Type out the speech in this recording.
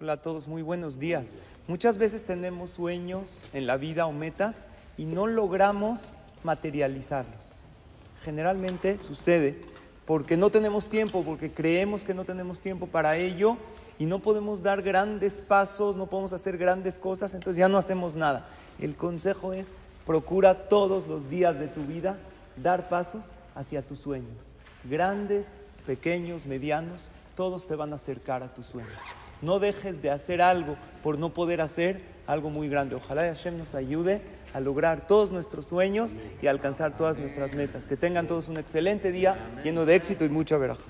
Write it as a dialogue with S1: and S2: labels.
S1: Hola a todos, muy buenos días. Muchas veces tenemos sueños en la vida o metas y no logramos materializarlos. Generalmente sucede porque no tenemos tiempo, porque creemos que no tenemos tiempo para ello y no podemos dar grandes pasos, no podemos hacer grandes cosas, entonces ya no hacemos nada. El consejo es, procura todos los días de tu vida dar pasos hacia tus sueños. Grandes, pequeños, medianos, todos te van a acercar a tus sueños. No dejes de hacer algo por no poder hacer algo muy grande. Ojalá Hashem nos ayude a lograr todos nuestros sueños y alcanzar todas nuestras metas. Que tengan todos un excelente día lleno de éxito y mucha veraja.